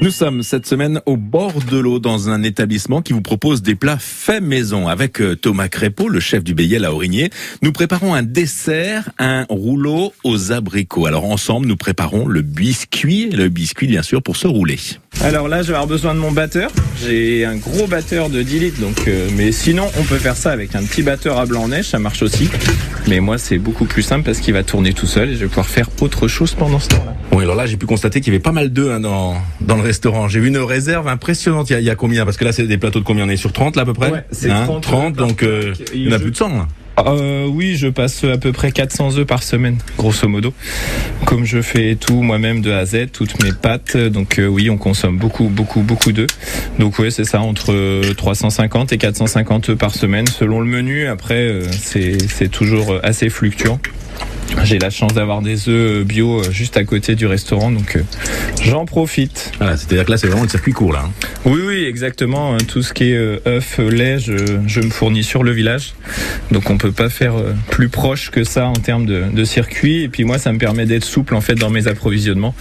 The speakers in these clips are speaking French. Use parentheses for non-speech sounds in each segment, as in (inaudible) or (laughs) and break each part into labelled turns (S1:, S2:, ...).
S1: Nous sommes cette semaine au bord de l'eau dans un établissement qui vous propose des plats faits maison. Avec euh, Thomas Crépeau, le chef du Béliel à Aurigné, nous préparons un dessert, un rouleau aux abricots. Alors ensemble, nous préparons le biscuit, le biscuit bien sûr pour se rouler.
S2: Alors là, je vais avoir besoin de mon batteur. J'ai un gros batteur de 10 litres, donc euh, mais sinon, on peut faire ça avec un petit batteur à blanc-neige, ça marche aussi. Mais moi, c'est beaucoup plus simple parce qu'il va tourner tout seul et je vais pouvoir faire autre chose pendant ce temps-là.
S1: Oui, alors là, j'ai pu constater qu'il y avait pas mal d'œufs hein, dans, dans le restaurant. J'ai vu une réserve impressionnante. Il y a, il y a combien? Parce que là, c'est des plateaux de combien? On est sur 30 là à peu près?
S2: Ouais, c'est
S1: Hein,
S2: 30,
S1: 30 donc euh, il y en a plus de 100. là.
S2: Euh, oui, je passe à peu près 400 œufs par semaine, grosso modo. Comme je fais tout moi-même de A à Z, toutes mes pâtes, donc euh, oui, on consomme beaucoup, beaucoup, beaucoup d'œufs. Donc oui, c'est ça, entre euh, 350 et 450 œufs par semaine, selon le menu. Après, euh, c'est toujours euh, assez fluctuant. J'ai la chance d'avoir des œufs bio euh, juste à côté du restaurant, donc euh, j'en profite.
S1: Voilà, c'est-à-dire que là, c'est vraiment le circuit court là. hein.
S2: Oui, oui, exactement. hein, Tout ce qui est euh, œufs, lait, je, je me fournis sur le village. Donc on peut pas faire euh, plus proche que ça en termes de, de circuit. Et puis moi, ça me permet d'être souple en fait dans mes approvisionnements.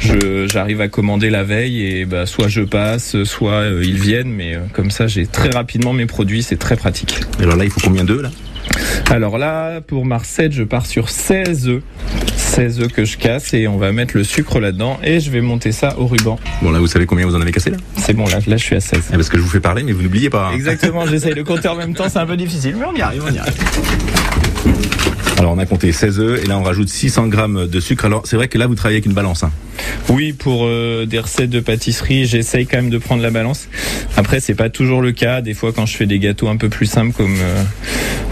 S2: Je J'arrive à commander la veille et bah, soit je passe, soit euh, ils viennent. Mais euh, comme ça, j'ai très rapidement mes produits. C'est très pratique.
S1: Et alors là, il faut combien d'œufs là?
S2: Alors là, pour ma recette, je pars sur 16 œufs. 16 œufs que je casse et on va mettre le sucre là-dedans et je vais monter ça au ruban.
S1: Bon là, vous savez combien vous en avez cassé là?
S2: C'est bon, là, là je suis à 16.
S1: Eh, Parce que je vous fais parler, mais vous n'oubliez pas. hein.
S2: Exactement, j'essaye de compter en même temps, c'est un peu difficile, mais on y arrive, on y arrive.
S1: Alors on a compté 16 œufs et là on rajoute 600 grammes de sucre. Alors c'est vrai que là vous travaillez avec une balance. hein.
S2: Oui, pour euh, des recettes de pâtisserie, j'essaye quand même de prendre la balance. Après, c'est pas toujours le cas. Des fois, quand je fais des gâteaux un peu plus simples, comme euh,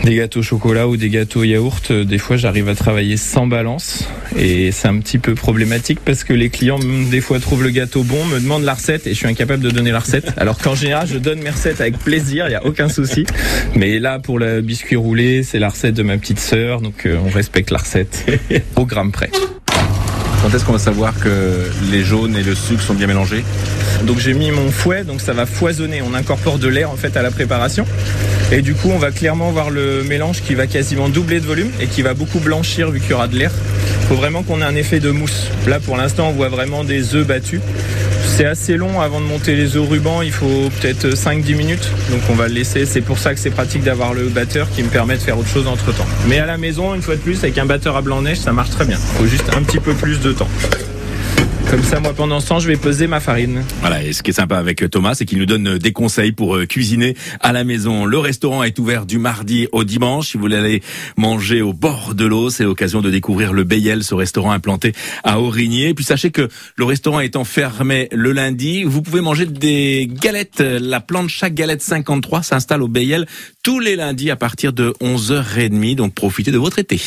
S2: des gâteaux au chocolat ou des gâteaux yaourt, euh, des fois, j'arrive à travailler sans balance. Et c'est un petit peu problématique parce que les clients, des fois, trouvent le gâteau bon, me demandent la recette et je suis incapable de donner la recette. Alors qu'en général, je donne mes recettes avec plaisir, il y a aucun souci. Mais là, pour le biscuit roulé, c'est la recette de ma petite sœur, euh, on respecte la (laughs) recette au gramme près.
S1: Quand est-ce qu'on va savoir que les jaunes et le sucre sont bien mélangés?
S2: Donc j'ai mis mon fouet, donc ça va foisonner. On incorpore de l'air en fait à la préparation. Et du coup, on va clairement voir le mélange qui va quasiment doubler de volume et qui va beaucoup blanchir vu qu'il y aura de l'air. Il faut vraiment qu'on ait un effet de mousse. Là, pour l'instant, on voit vraiment des œufs battus. C'est assez long avant de monter les œufs ruban, il faut peut-être 5-10 minutes. Donc on va le laisser. C'est pour ça que c'est pratique d'avoir le batteur qui me permet de faire autre chose entre temps. Mais à la maison, une fois de plus, avec un batteur à blanc-neige, ça marche très bien. Il faut juste un petit peu plus de temps. Comme ça, moi, pendant ce temps, je vais peser ma farine.
S1: Voilà, et ce qui est sympa avec Thomas, c'est qu'il nous donne des conseils pour euh, cuisiner à la maison. Le restaurant est ouvert du mardi au dimanche. Si vous voulez aller manger au bord de l'eau, c'est l'occasion de découvrir le Bayel, ce restaurant implanté à Aurigné. Et puis sachez que le restaurant étant fermé le lundi, vous pouvez manger des galettes. La plancha galette 53 s'installe au Bayel tous les lundis à partir de 11h30. Donc profitez de votre été.